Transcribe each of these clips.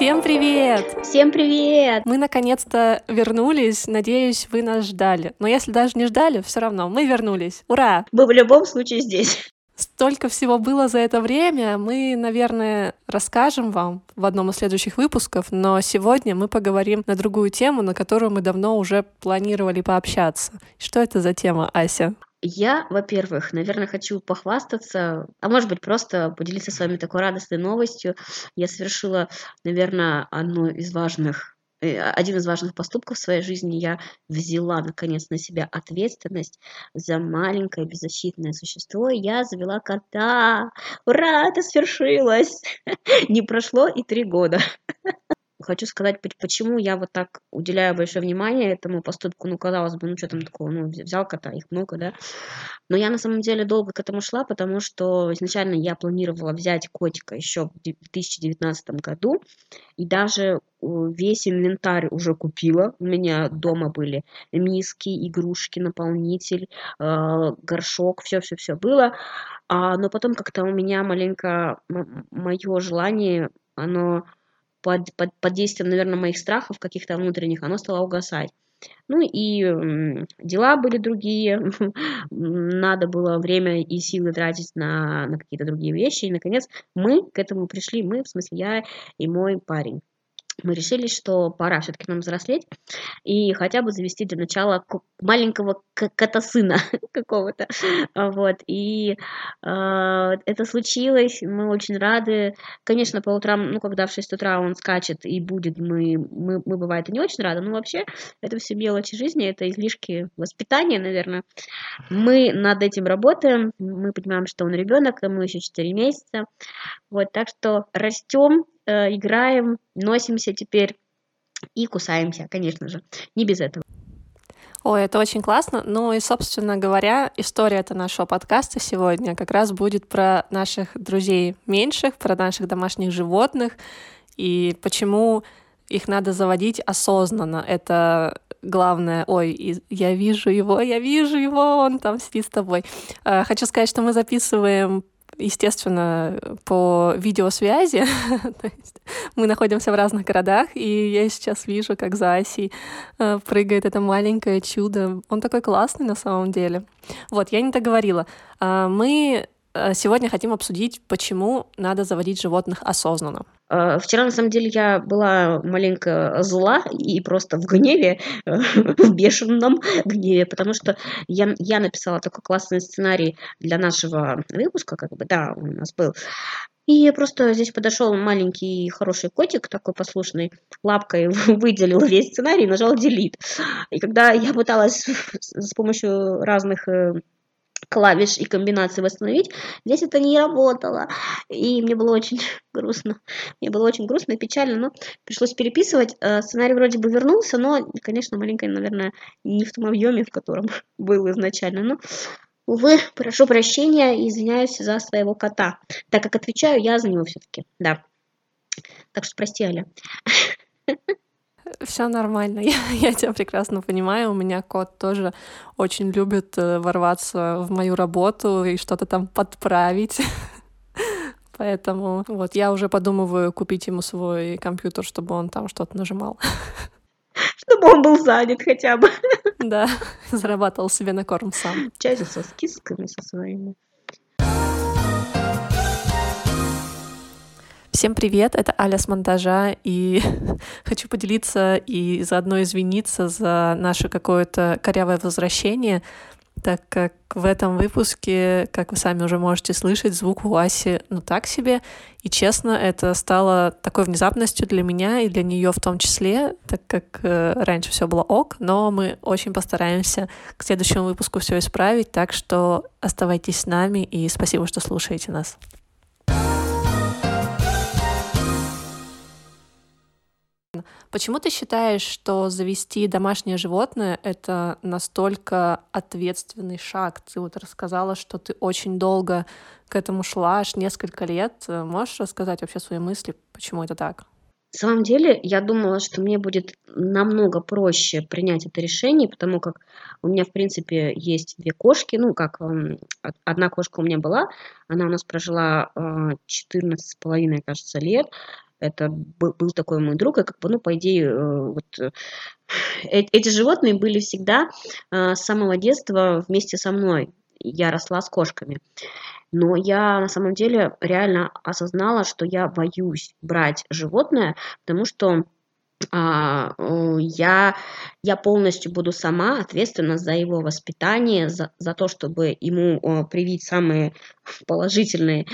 Всем привет! Всем привет! Мы наконец-то вернулись. Надеюсь, вы нас ждали. Но если даже не ждали, все равно мы вернулись. Ура! Мы в любом случае здесь. Столько всего было за это время, мы, наверное, расскажем вам в одном из следующих выпусков, но сегодня мы поговорим на другую тему, на которую мы давно уже планировали пообщаться. Что это за тема, Ася? Я, во-первых, наверное, хочу похвастаться, а может быть, просто поделиться с вами такой радостной новостью. Я совершила, наверное, одну из важных э, один из важных поступков в своей жизни я взяла наконец на себя ответственность за маленькое беззащитное существо. Я завела кота. Ура, это свершилось! Не прошло и три года. Хочу сказать, почему я вот так уделяю большое внимание этому поступку. Ну, казалось бы, ну что там такого, ну, взял кота, их много, да. Но я на самом деле долго к этому шла, потому что изначально я планировала взять котика еще в 2019 году. И даже весь инвентарь уже купила. У меня дома были миски, игрушки, наполнитель, э, горшок, все-все-все было. А, но потом как-то у меня маленько мое желание, оно под, под, под действием, наверное, моих страхов каких-то внутренних, оно стало угасать. Ну и дела были другие, надо было время и силы тратить на, на какие-то другие вещи. И, наконец, мы к этому пришли, мы, в смысле, я и мой парень мы решили, что пора все-таки нам взрослеть и хотя бы завести для начала маленького кота-сына какого-то. Вот. И э, это случилось, мы очень рады. Конечно, по утрам, ну, когда в 6 утра он скачет и будет, мы, мы, мы бывает, и не очень рады, но вообще это все мелочи жизни, это излишки воспитания, наверное. Мы над этим работаем, мы понимаем, что он ребенок, ему еще 4 месяца. Вот, так что растем, э, играем, носимся теперь и кусаемся, конечно же, не без этого. Ой, это очень классно. Ну и, собственно говоря, история это нашего подкаста сегодня как раз будет про наших друзей меньших, про наших домашних животных и почему их надо заводить осознанно. Это главное, ой, я вижу его, я вижу его, он там сидит с тобой. Э, хочу сказать, что мы записываем естественно, по видеосвязи. мы находимся в разных городах, и я сейчас вижу, как за Асей э, прыгает это маленькое чудо. Он такой классный на самом деле. Вот, я не договорила. А, мы Э, сегодня хотим обсудить, почему надо заводить животных осознанно. Э, вчера, на самом деле, я была маленько зла и просто в гневе, в бешеном гневе, потому что я, я написала такой классный сценарий для нашего выпуска, как бы, да, он у нас был. И просто здесь подошел маленький хороший котик, такой послушный, лапкой выделил весь сценарий нажал delete. И когда я пыталась с помощью разных э, клавиш и комбинаций восстановить. Здесь это не работало. И мне было очень грустно. Мне было очень грустно и печально, но пришлось переписывать. Э, сценарий вроде бы вернулся, но, конечно, маленький, наверное, не в том объеме, в котором был изначально. Но, увы, прошу прощения и извиняюсь за своего кота, так как отвечаю я за него все-таки, да. Так что прости, Аля. Все нормально, я, я тебя прекрасно понимаю. У меня кот тоже очень любит э, ворваться в мою работу и что-то там подправить. Поэтому вот я уже подумываю купить ему свой компьютер, чтобы он там что-то нажимал. Чтобы он был занят хотя бы. Да, зарабатывал себе на корм сам. Часится с кисками со своими. Всем привет, это Аля с монтажа, и хочу поделиться и заодно извиниться за наше какое-то корявое возвращение, так как в этом выпуске, как вы сами уже можете слышать, звук у Аси ну так себе, и честно, это стало такой внезапностью для меня и для нее в том числе, так как э, раньше все было ок, но мы очень постараемся к следующему выпуску все исправить, так что оставайтесь с нами и спасибо, что слушаете нас. Почему ты считаешь, что завести домашнее животное — это настолько ответственный шаг? Ты вот рассказала, что ты очень долго к этому шла, аж несколько лет. Можешь рассказать вообще свои мысли, почему это так? На самом деле, я думала, что мне будет намного проще принять это решение, потому как у меня, в принципе, есть две кошки. Ну, как одна кошка у меня была, она у нас прожила 14 с половиной, кажется, лет. Это был, был такой мой друг, и как бы, ну, по идее, э, вот э, эти животные были всегда э, с самого детства вместе со мной. Я росла с кошками. Но я на самом деле реально осознала, что я боюсь брать животное, потому что я, я полностью буду сама ответственна за его воспитание, за, за то, чтобы ему привить самые положительные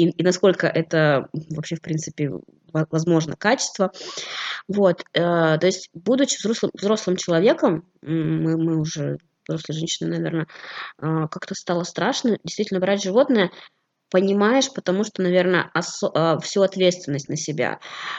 и, и насколько это вообще, в принципе, возможно, качество. Вот, э, то есть, будучи взрослым, взрослым человеком, мы, мы уже взрослой женщины, наверное, а, как-то стало страшно действительно брать животное, понимаешь, потому что, наверное, а, всю ответственность на себя.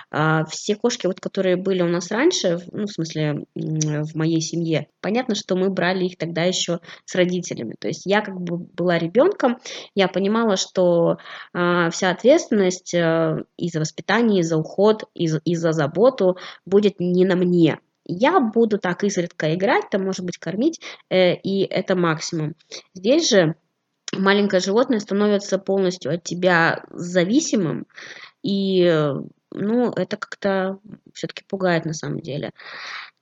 А, все кошки, вот, которые были у нас раньше, ну, в смысле, в моей семье, понятно, что мы брали их тогда еще с родителями. То есть я как бы была ребенком, я понимала, что вся ответственность и за воспитание, и за уход, и за, и за заботу будет не на мне я буду так изредка играть, там, может быть, кормить, э, и это максимум. Здесь же маленькое животное становится полностью от тебя зависимым, и, ну, это как-то все-таки пугает на самом деле.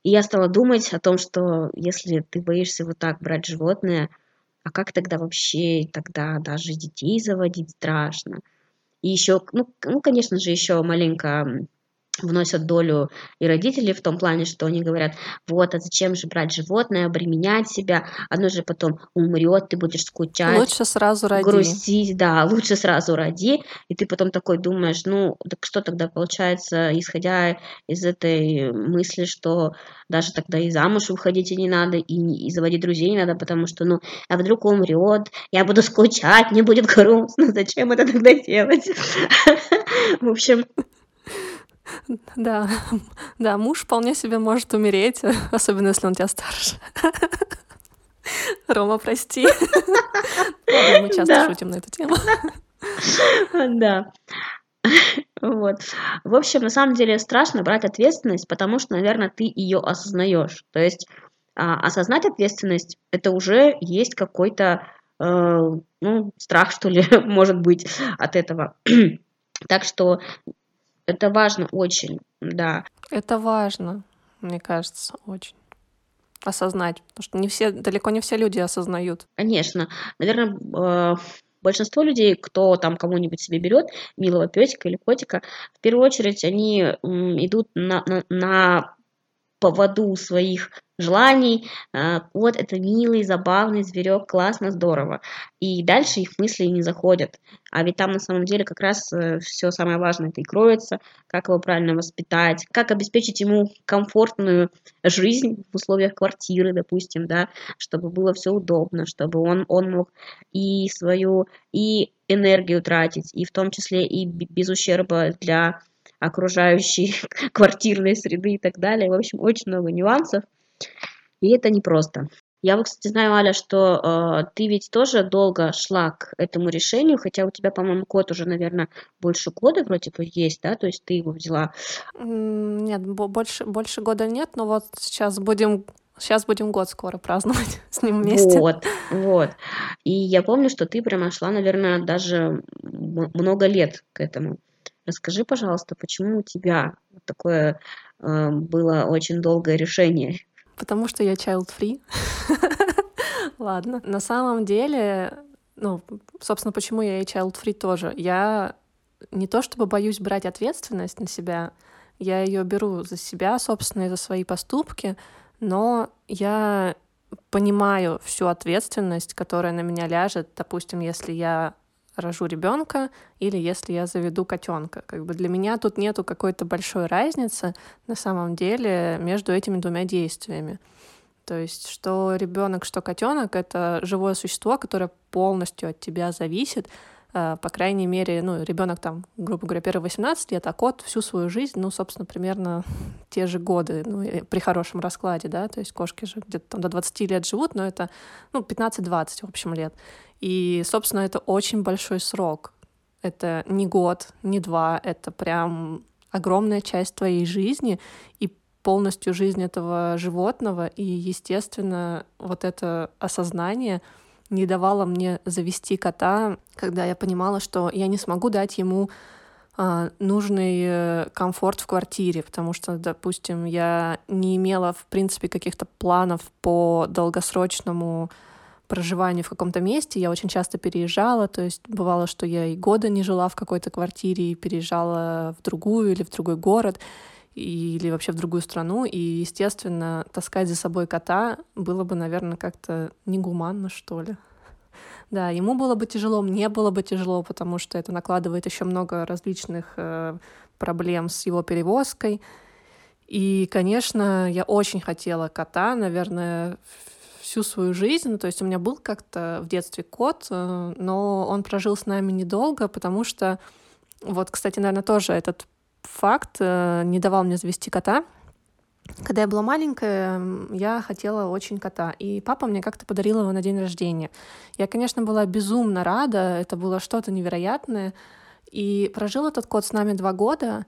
И я стала думать о том, что если ты боишься вот так брать животное, а как тогда вообще, тогда даже детей заводить страшно. И еще, ну, ну конечно же, еще маленько вносят долю и родители в том плане, что они говорят, вот, а зачем же брать животное, обременять себя, оно же потом умрет, ты будешь скучать. Лучше сразу роди. Грустить, да, лучше сразу роди, и ты потом такой думаешь, ну, так что тогда получается, исходя из этой мысли, что даже тогда и замуж выходить и не надо, и, и заводить друзей не надо, потому что, ну, а вдруг умрет, я буду скучать, мне будет грустно, зачем это тогда делать? В общем, Да, да, муж вполне себе может умереть, особенно если он тебя старше. Рома, прости. Мы часто шутим на эту тему. Да. Вот. В общем, на самом деле страшно брать ответственность, потому что, наверное, ты ее осознаешь. То есть а, осознать ответственность это уже есть какой-то э, ну, страх, что ли, может быть, от этого. Так что это важно очень, да. Это важно, мне кажется, очень осознать, потому что не все, далеко не все люди осознают. Конечно, наверное, э, большинство людей, кто там кому-нибудь себе берет милого песика или котика, в первую очередь они идут на, на, на поводу своих желаний. А, вот это милый, забавный зверек, классно, здорово. И дальше их мысли не заходят. А ведь там на самом деле как раз э, все самое важное это и кроется, как его правильно воспитать, как обеспечить ему комфортную жизнь в условиях квартиры, допустим, да, чтобы было все удобно, чтобы он, он мог и свою, и энергию тратить, и в том числе и без ущерба для окружающей квартирной среды и так далее. В общем, очень много нюансов, и это непросто. Я вот, кстати, знаю, Аля, что э, ты ведь тоже долго шла к этому решению, хотя у тебя, по-моему, код уже, наверное, больше года вроде бы есть, да, то есть ты его взяла. Нет, больше, больше года нет, но вот сейчас будем Сейчас будем год скоро праздновать с ним вместе. Вот, вот. И я помню, что ты прямо шла, наверное, даже много лет к этому. Расскажи, пожалуйста, почему у тебя такое э, было очень долгое решение? Потому что я child-free. Ладно. На самом деле, ну, собственно, почему я и child-free тоже. Я не то чтобы боюсь брать ответственность на себя, я ее беру за себя, собственно, и за свои поступки, но я понимаю всю ответственность, которая на меня ляжет. Допустим, если я рожу ребенка или если я заведу котенка. Как бы для меня тут нету какой-то большой разницы на самом деле между этими двумя действиями. То есть, что ребенок, что котенок это живое существо, которое полностью от тебя зависит. Э, по крайней мере, ну, ребенок там, грубо говоря, первые 18 лет, а кот всю свою жизнь, ну, собственно, примерно те же годы, ну, при хорошем раскладе, да, то есть кошки же где-то там до 20 лет живут, но это, ну, 15-20, в общем, лет. И, собственно, это очень большой срок. Это не год, не два, это прям огромная часть твоей жизни и полностью жизнь этого животного. И, естественно, вот это осознание не давало мне завести кота, когда я понимала, что я не смогу дать ему а, нужный комфорт в квартире, потому что, допустим, я не имела, в принципе, каких-то планов по долгосрочному проживанию в каком-то месте. Я очень часто переезжала, то есть бывало, что я и года не жила в какой-то квартире и переезжала в другую или в другой город или вообще в другую страну. И, естественно, таскать за собой кота было бы, наверное, как-то негуманно, что ли. Да, ему было бы тяжело, мне было бы тяжело, потому что это накладывает еще много различных э, проблем с его перевозкой. И, конечно, я очень хотела кота, наверное, всю свою жизнь. Ну, то есть у меня был как-то в детстве кот, э, но он прожил с нами недолго, потому что, вот, кстати, наверное, тоже этот факт э, не давал мне завести кота. Когда я была маленькая, я хотела очень кота, и папа мне как-то подарил его на день рождения. Я, конечно, была безумно рада, это было что-то невероятное, и прожил этот кот с нами два года,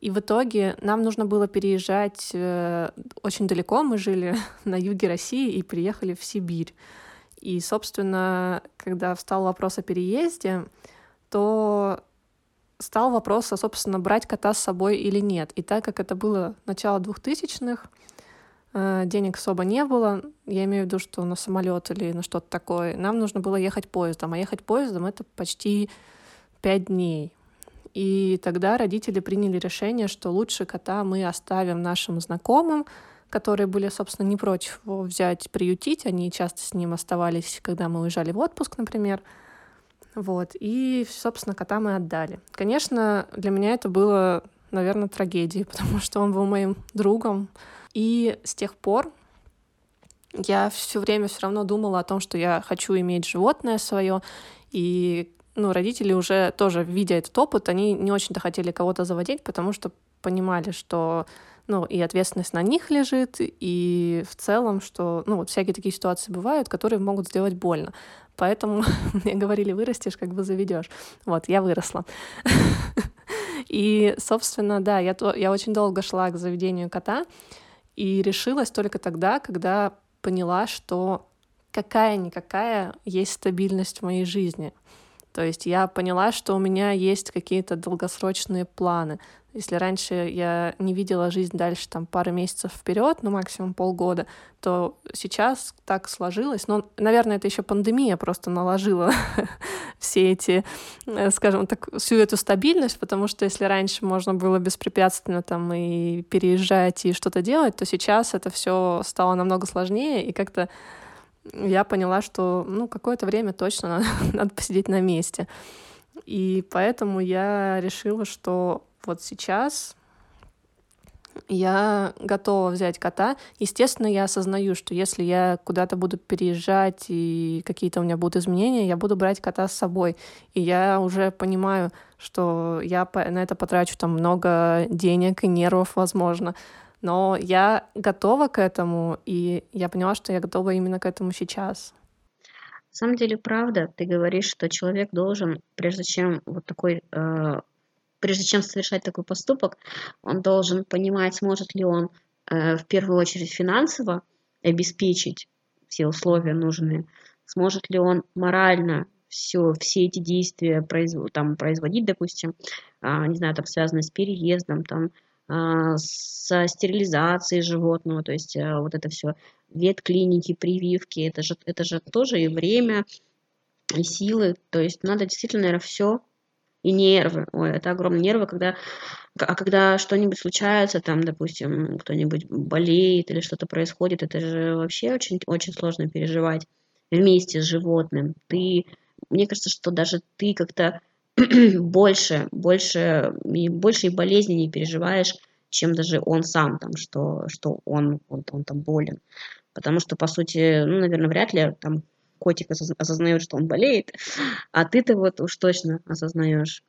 и в итоге нам нужно было переезжать э, очень далеко, мы жили на юге России и приехали в Сибирь. И, собственно, когда встал вопрос о переезде, то стал вопрос, а, собственно, брать кота с собой или нет. И так как это было начало двухтысячных, э, денег особо не было, я имею в виду, что на самолет или на что-то такое, нам нужно было ехать поездом, а ехать поездом это почти пять дней. И тогда родители приняли решение, что лучше кота мы оставим нашим знакомым, которые были, собственно, не против его взять, приютить. Они часто с ним оставались, когда мы уезжали в отпуск, например. Вот. И, собственно, кота мы отдали. Конечно, для меня это было, наверное, трагедией, потому что он был моим другом. И с тех пор я все время все равно думала о том, что я хочу иметь животное свое. И ну, родители уже тоже, видя этот опыт, они не очень-то хотели кого-то заводить, потому что понимали, что ну, и ответственность на них лежит, и в целом, что, ну, вот всякие такие ситуации бывают, которые могут сделать больно. Поэтому мне говорили, вырастешь, как бы заведешь. Вот, я выросла. И, собственно, да, я, то, я очень долго шла к заведению кота и решилась только тогда, когда поняла, что какая-никакая есть стабильность в моей жизни. То есть я поняла, что у меня есть какие-то долгосрочные планы. Если раньше я не видела жизнь дальше там пару месяцев вперед, ну максимум полгода, то сейчас так сложилось. Но, наверное, это еще пандемия просто наложила все эти, э, скажем так, всю эту стабильность, потому что если раньше можно было беспрепятственно там и переезжать и что-то делать, то сейчас это все стало намного сложнее и как-то я поняла, что ну какое-то время точно надо, надо посидеть на месте. И поэтому я решила, что вот сейчас я готова взять кота. Естественно, я осознаю, что если я куда-то буду переезжать и какие-то у меня будут изменения, я буду брать кота с собой. И я уже понимаю, что я на это потрачу там много денег и нервов, возможно. Но я готова к этому, и я поняла, что я готова именно к этому сейчас. На самом деле, правда, ты говоришь, что человек должен, прежде чем вот такой э, прежде чем совершать такой поступок, он должен понимать, сможет ли он э, в первую очередь финансово обеспечить все условия нужные, сможет ли он морально все, все эти действия производ, там, производить, допустим, а, не знаю, там, связанные с переездом, там, со стерилизацией животного, то есть а, вот это все, ветклиники, прививки, это же, это же тоже и время, и силы, то есть надо действительно, наверное, все и нервы. Ой, это огромные нервы, когда, а когда что-нибудь случается, там, допустим, кто-нибудь болеет или что-то происходит, это же вообще очень, очень сложно переживать вместе с животным. Ты, мне кажется, что даже ты как-то больше, больше, и больше и болезни не переживаешь, чем даже он сам, там, что, что он, он, он там болен. Потому что, по сути, ну, наверное, вряд ли там котик осознает, что он болеет, а ты-то вот уж точно осознаешь.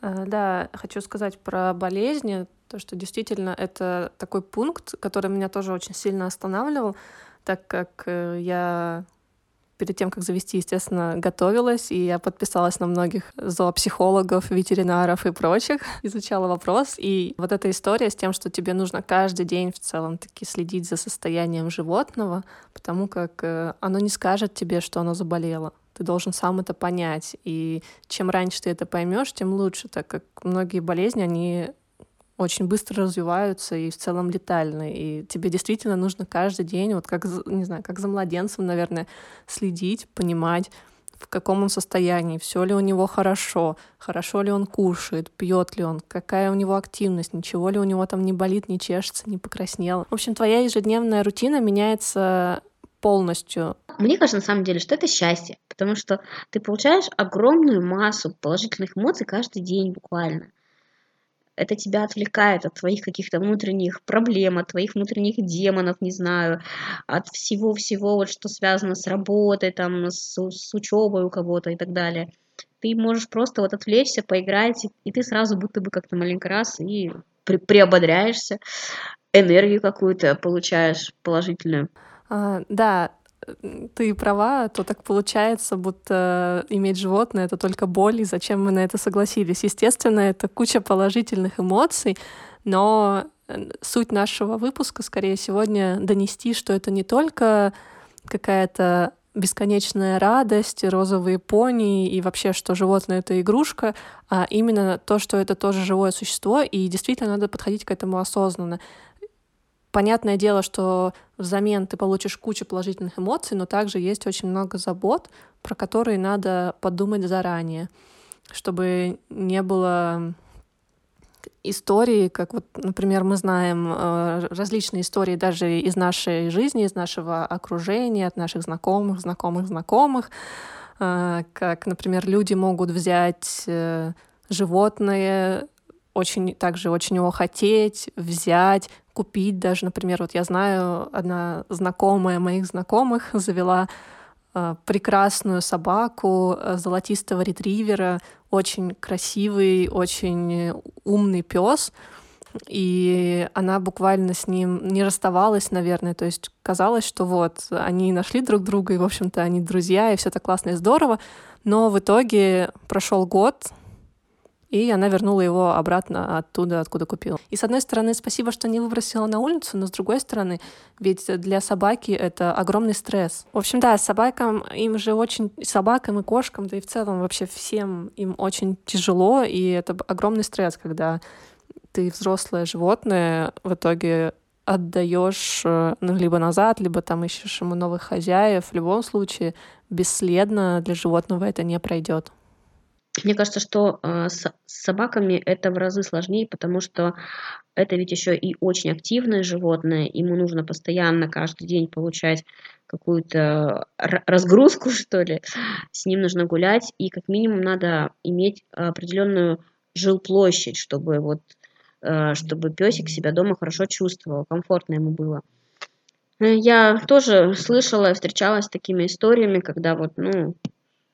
Э, да, хочу сказать про болезни, то, что действительно это такой пункт, который меня тоже очень сильно останавливал, так как э, я перед тем, как завести, естественно, готовилась, и я подписалась на многих зоопсихологов, ветеринаров и прочих, изучала вопрос. И вот эта история с тем, что тебе нужно каждый день в целом таки следить за состоянием животного, потому как э, оно не скажет тебе, что оно заболело. Ты должен сам это понять. И чем раньше ты это поймешь, тем лучше, так как многие болезни, они очень быстро развиваются и в целом летальны. И тебе действительно нужно каждый день, вот как, не знаю, как за младенцем, наверное, следить, понимать, в каком он состоянии, все ли у него хорошо, хорошо ли он кушает, пьет ли он, какая у него активность, ничего ли у него там не болит, не чешется, не покраснело. В общем, твоя ежедневная рутина меняется полностью. Мне кажется, на самом деле, что это счастье, потому что ты получаешь огромную массу положительных эмоций каждый день буквально это тебя отвлекает от твоих каких-то внутренних проблем, от твоих внутренних демонов, не знаю, от всего-всего, вот, что связано с работой, там, с, с учебой у кого-то и так далее. Ты можешь просто вот отвлечься, поиграть, и, и ты сразу будто бы как-то маленько раз и при, приободряешься, энергию какую-то получаешь положительную. А, да, ты права, то так получается, будто иметь животное — это только боль, и зачем мы на это согласились. Естественно, это куча положительных эмоций, но э, суть нашего выпуска скорее сегодня донести, что это не только какая-то бесконечная радость, розовые пони и вообще, что животное — это игрушка, а именно то, что это тоже живое существо, и действительно надо подходить к этому осознанно. Понятное дело, что взамен ты получишь кучу положительных эмоций, но также есть очень много забот, про которые надо подумать заранее, чтобы не было истории, как вот, например, мы знаем э, различные истории даже из нашей жизни, из нашего окружения, от наших знакомых, знакомых, знакомых, э, как, например, люди могут взять э, животное, очень также очень его хотеть, взять, купить даже, например, вот я знаю, одна знакомая моих знакомых завела э, прекрасную собаку э, золотистого ретривера, очень красивый, очень умный пес, и она буквально с ним не расставалась, наверное, то есть казалось, что вот они нашли друг друга, и, в общем-то, они друзья, и все так классно и здорово, но в итоге прошел год, и она вернула его обратно оттуда, откуда купила. И с одной стороны, спасибо, что не выбросила на улицу, но с другой стороны, ведь для собаки это огромный стресс. В общем, да, собакам, им же очень, собакам и кошкам, да и в целом вообще всем им очень тяжело, и это огромный стресс, когда ты взрослое животное в итоге отдаешь э, ну, либо назад, либо там ищешь ему новых хозяев. В любом случае, бесследно для животного это не пройдет. Мне кажется, что э, с собаками это в разы сложнее, потому что это ведь еще и очень активное животное, ему нужно постоянно каждый день получать какую-то разгрузку, что ли, с ним нужно гулять, и как минимум надо иметь определенную жилплощадь, чтобы вот э, чтобы песик себя дома хорошо чувствовал, комфортно ему было. Я тоже слышала, встречалась с такими историями, когда вот, ну,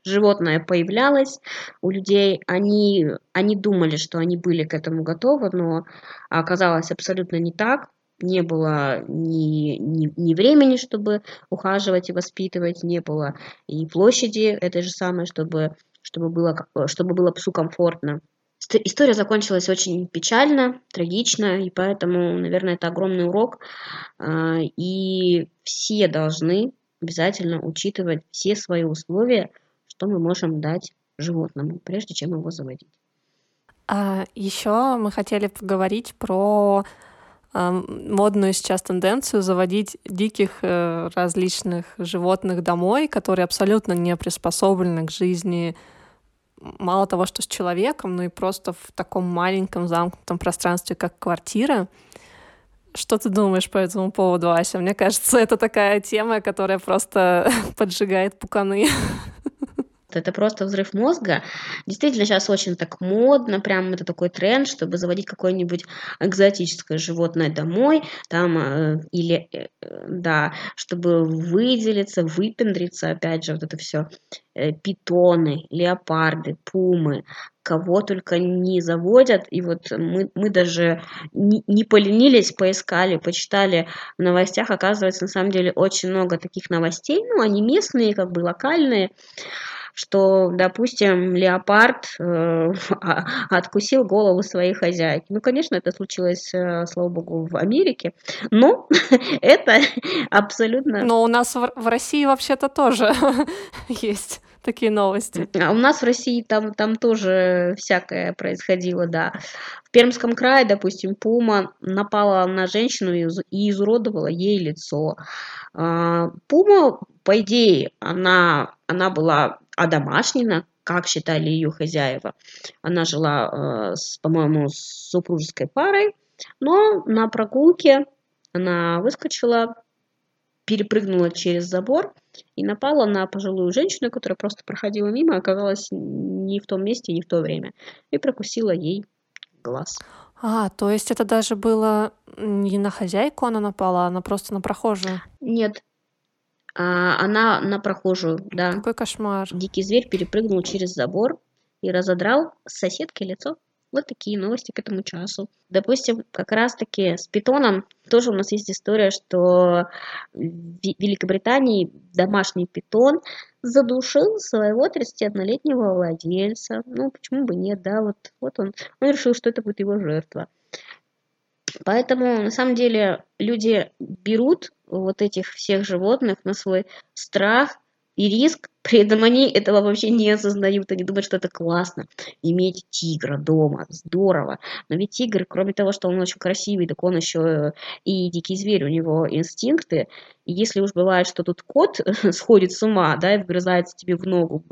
животное появлялось у людей, они, они думали, что они были к этому готовы, но оказалось абсолютно не так. Не было ни, ни, ни времени, чтобы ухаживать и воспитывать, не было и площади этой же самой, чтобы, чтобы, было, чтобы было псу комфортно. История закончилась очень печально, трагично, и поэтому, наверное, это огромный урок. А, и все должны обязательно учитывать все свои условия, что мы можем дать животному, прежде чем его заводить. А еще мы хотели поговорить про э, модную сейчас тенденцию заводить диких э, различных животных домой, которые абсолютно не приспособлены к жизни мало того, что с человеком, но и просто в таком маленьком замкнутом пространстве, как квартира. Что ты думаешь по этому поводу, Ася? Мне кажется, это такая тема, которая просто поджигает пуканы. Это просто взрыв мозга. Действительно, сейчас очень так модно, прям это такой тренд, чтобы заводить какое-нибудь экзотическое животное домой, там, э, или, э, да, чтобы выделиться, выпендриться, опять же, вот это все. Э, питоны, леопарды, пумы, кого только не заводят. И вот мы, мы даже не, не поленились, поискали, почитали в новостях. Оказывается, на самом деле очень много таких новостей. Ну, они местные, как бы локальные что, допустим, леопард э, а, откусил голову своей хозяйки. Ну, конечно, это случилось, э, слава богу, в Америке, но это абсолютно... Но у нас в, России вообще-то тоже есть такие новости. А у нас в России там, там тоже всякое происходило, да. В Пермском крае, допустим, пума напала на женщину и изуродовала ей лицо. А, пума, по идее, она, она была одомашнена, как считали ее хозяева. Она жила, э, по-моему, с супружеской парой, но на прогулке она выскочила, перепрыгнула через забор и напала на пожилую женщину, которая просто проходила мимо, оказалась не в том месте, не в то время, и прокусила ей глаз. А, то есть это даже было не на хозяйку она напала, а на просто на прохожую? Нет, а, она на прохожую, да. Какой кошмар. Дикий зверь перепрыгнул через забор и разодрал с соседкой лицо. Вот такие новости к этому часу. Допустим, как раз-таки с питоном тоже у нас есть история, что в Великобритании домашний питон задушил своего 31-летнего владельца. Ну, почему бы нет, да, вот, вот он, он решил, что это будет его жертва. Поэтому, на самом деле, люди берут вот этих всех животных на свой страх и риск, при этом они этого вообще не осознают, они думают, что это классно, иметь тигра дома, здорово. Но ведь тигр, кроме того, что он очень красивый, так он еще и дикий зверь, у него инстинкты. И если уж бывает, что тут кот сходит с ума, да, и вгрызается тебе в ногу,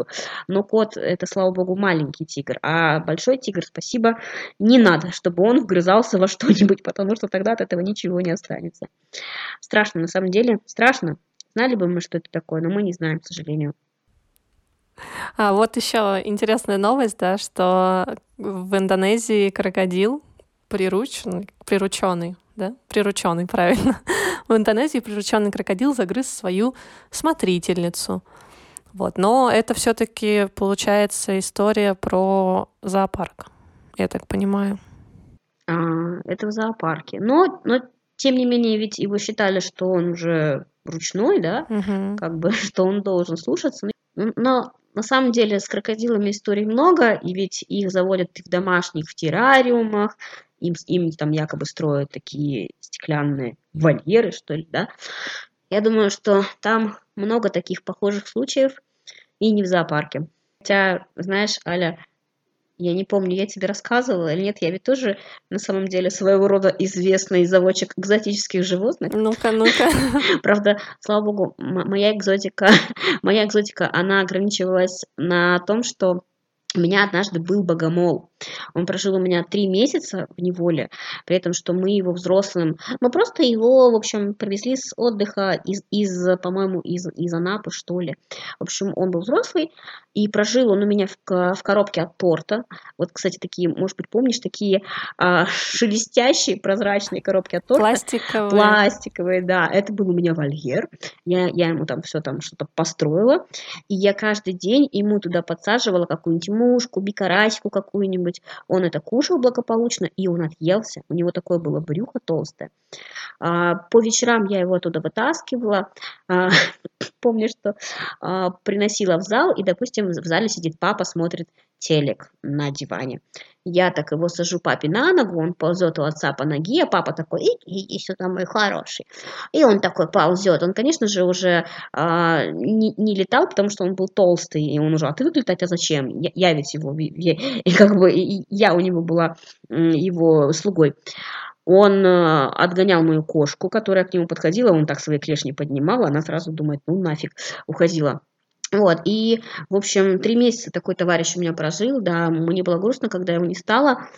но кот, это, слава богу, маленький тигр, а большой тигр, спасибо, не надо, чтобы он вгрызался во что-нибудь, потому что тогда от этого ничего не останется. Страшно, на самом деле, страшно. Знали бы мы, что это такое, но мы не знаем, к сожалению. А вот еще интересная новость, да, что в Индонезии крокодил прирученный, прирученный, да, прирученный, правильно. В Индонезии прирученный крокодил загрыз свою смотрительницу. Вот, но это все-таки получается история про зоопарк, я так понимаю. А, это в зоопарке. Но, но тем не менее, ведь его считали, что он уже ручной, да, угу. как бы, что он должен слушаться. Но на самом деле с крокодилами историй много, и ведь их заводят в домашних в террариумах, им, им там якобы строят такие стеклянные вольеры, что ли, да. Я думаю, что там много таких похожих случаев, и не в зоопарке. Хотя, знаешь, Аля, я не помню, я тебе рассказывала или нет, я ведь тоже на самом деле своего рода известный заводчик экзотических животных. Ну-ка, ну-ка. Правда, слава богу, моя экзотика, моя экзотика, она ограничивалась на том, что у меня однажды был богомол. Он прожил у меня три месяца в неволе, при этом, что мы его взрослым... Мы просто его, в общем, привезли с отдыха из, из по-моему, из, из Анапы, что ли. В общем, он был взрослый, и прожил он у меня в, в коробке от торта. Вот, кстати, такие, может быть, помнишь, такие а, шелестящие прозрачные коробки от торта. Пластиковые. Пластиковые, да. Это был у меня вольер. Я, я ему там все там что-то построила. И я каждый день ему туда подсаживала какую-нибудь мушку, бикарасику какую-нибудь. Он это кушал благополучно, и он отъелся. У него такое было брюхо толстое. А, по вечерам я его оттуда вытаскивала. А, помню, что а, приносила в зал, и, допустим, в зале сидит папа, смотрит телек на диване. Я так его сажу папе на ногу, он ползет у отца по ноге, а папа такой, иди, иди сюда, мой хороший. И он такой ползет. Он, конечно же, уже а, не, не летал, потому что он был толстый, и он уже отвык летать, а зачем? Я, я ведь его, я, и как бы я у него была его слугой. Он э, отгонял мою кошку, которая к нему подходила, он так свои клешни поднимал, она сразу думает, ну нафиг, уходила. Вот, и, в общем, три месяца такой товарищ у меня прожил, да, мне было грустно, когда его не стало.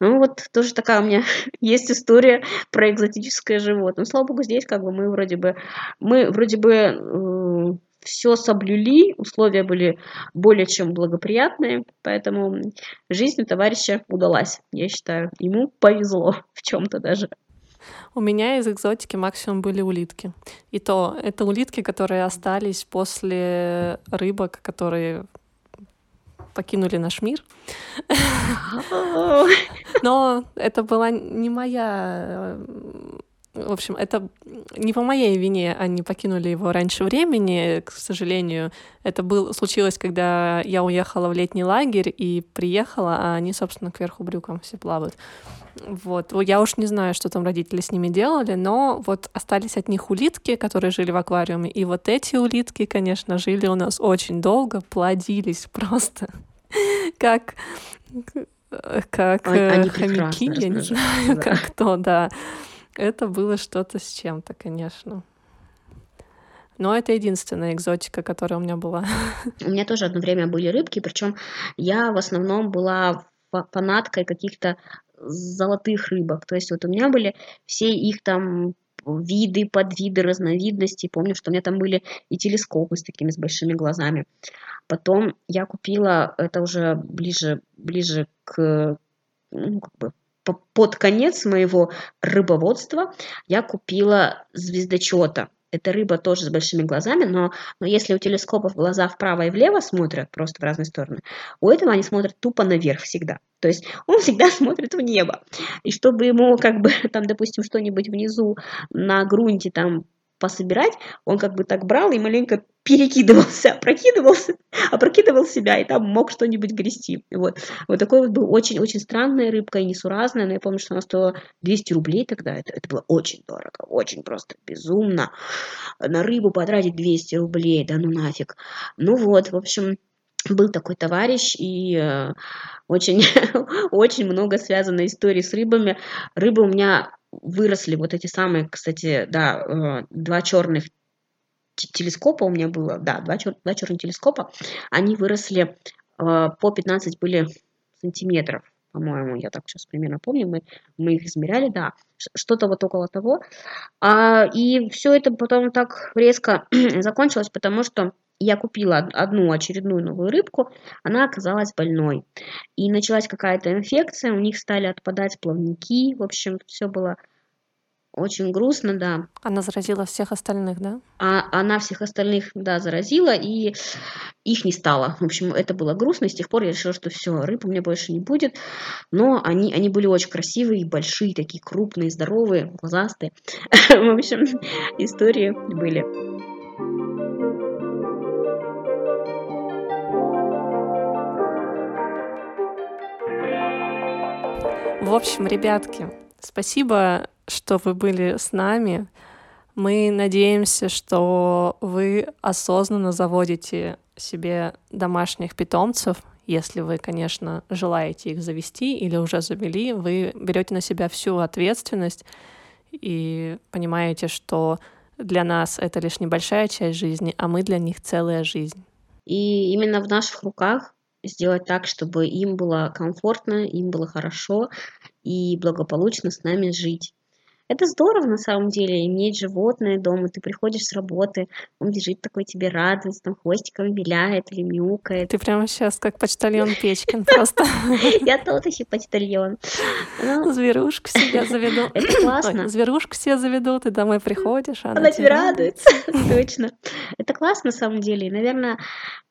Ну, вот тоже такая у меня есть история про экзотическое животное. Ну, слава богу, здесь как бы мы вроде бы, мы вроде бы э, все соблюли, условия были более чем благоприятные, поэтому жизнь товарища удалась, я считаю. Ему повезло в чем-то даже. У меня из экзотики максимум были улитки. И то, это улитки, которые остались после рыбок, которые покинули наш мир. Но это была не моя в общем, это не по моей вине они покинули его раньше времени, к сожалению. Это был, случилось, когда я уехала в летний лагерь и приехала, а они, собственно, кверху брюком все плавают. Вот. Я уж не знаю, что там родители с ними делали, но вот остались от них улитки, которые жили в аквариуме. И вот эти улитки, конечно, жили у нас очень долго, плодились просто как как они хомяки, я не знаю, как кто, да. Это было что-то с чем-то, конечно. Но это единственная экзотика, которая у меня была. У меня тоже одно время были рыбки, причем я в основном была фанаткой каких-то золотых рыбок. То есть вот у меня были все их там виды, подвиды, разновидности. Помню, что у меня там были и телескопы с такими с большими глазами. Потом я купила, это уже ближе, ближе к ну, как бы под конец моего рыбоводства я купила звездочета. Это рыба тоже с большими глазами, но, но если у телескопов глаза вправо и влево смотрят, просто в разные стороны, у этого они смотрят тупо наверх всегда. То есть он всегда смотрит в небо. И чтобы ему, как бы, там, допустим, что-нибудь внизу на грунте там пособирать, он как бы так брал и маленько перекидывался, прокидывался, опрокидывал себя, и там мог что-нибудь грести. Вот. Вот такой вот был очень-очень странная рыбка и несуразная, но я помню, что она стоила 200 рублей тогда, это, это было очень дорого, очень просто безумно. На рыбу потратить 200 рублей, да ну нафиг. Ну вот, в общем, был такой товарищ, и э, очень, очень много связано историй с рыбами. Рыбы у меня выросли, вот эти самые, кстати, да, э, два черных телескопа у меня было, да, два, чер, два черных телескопа, они выросли э, по 15 были сантиметров, по-моему, я так сейчас примерно помню, мы, мы их измеряли, да, что-то вот около того. А, и все это потом так резко закончилось, потому что я купила одну очередную новую рыбку, она оказалась больной. И началась какая-то инфекция, у них стали отпадать плавники, в общем, все было очень грустно, да. Она заразила всех остальных, да? А она всех остальных, да, заразила, и их не стало. В общем, это было грустно, и с тех пор я решила, что все, рыб у меня больше не будет. Но они, они были очень красивые, большие, такие крупные, здоровые, глазастые. В общем, истории были. В общем, ребятки, спасибо, что вы были с нами. Мы надеемся, что вы осознанно заводите себе домашних питомцев. Если вы, конечно, желаете их завести или уже завели, вы берете на себя всю ответственность и понимаете, что для нас это лишь небольшая часть жизни, а мы для них целая жизнь. И именно в наших руках сделать так, чтобы им было комфортно, им было хорошо и благополучно с нами жить. Это здорово на самом деле, иметь животное дома. Ты приходишь с работы, он бежит такой тебе радуется, там хвостиком виляет или мяукает. Ты прямо сейчас как почтальон Печкин просто. Я тот еще почтальон. Ну, зверушку себе заведу. Это классно. Зверушку себе заведу, ты домой приходишь, она тебе радуется. Точно. Это классно на самом деле. Наверное,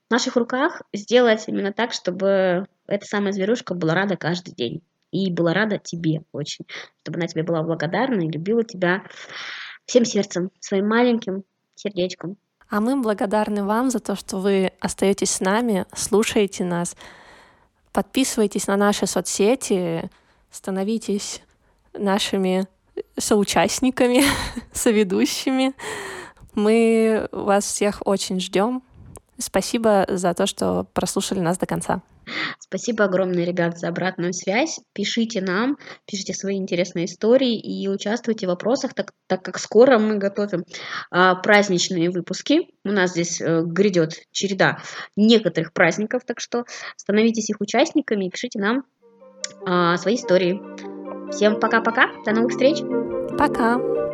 в наших руках сделать именно так, чтобы эта самая зверушка была рада каждый день и была рада тебе очень, чтобы она тебе была благодарна и любила тебя всем сердцем, своим маленьким сердечком. А мы благодарны вам за то, что вы остаетесь с нами, слушаете нас, подписывайтесь на наши соцсети, становитесь нашими соучастниками, соведущими. Мы вас всех очень ждем. Спасибо за то, что прослушали нас до конца. Спасибо огромное, ребят, за обратную связь. Пишите нам, пишите свои интересные истории и участвуйте в вопросах, так, так как скоро мы готовим а, праздничные выпуски. У нас здесь а, грядет череда некоторых праздников, так что становитесь их участниками и пишите нам а, свои истории. Всем пока-пока, до новых встреч. Пока.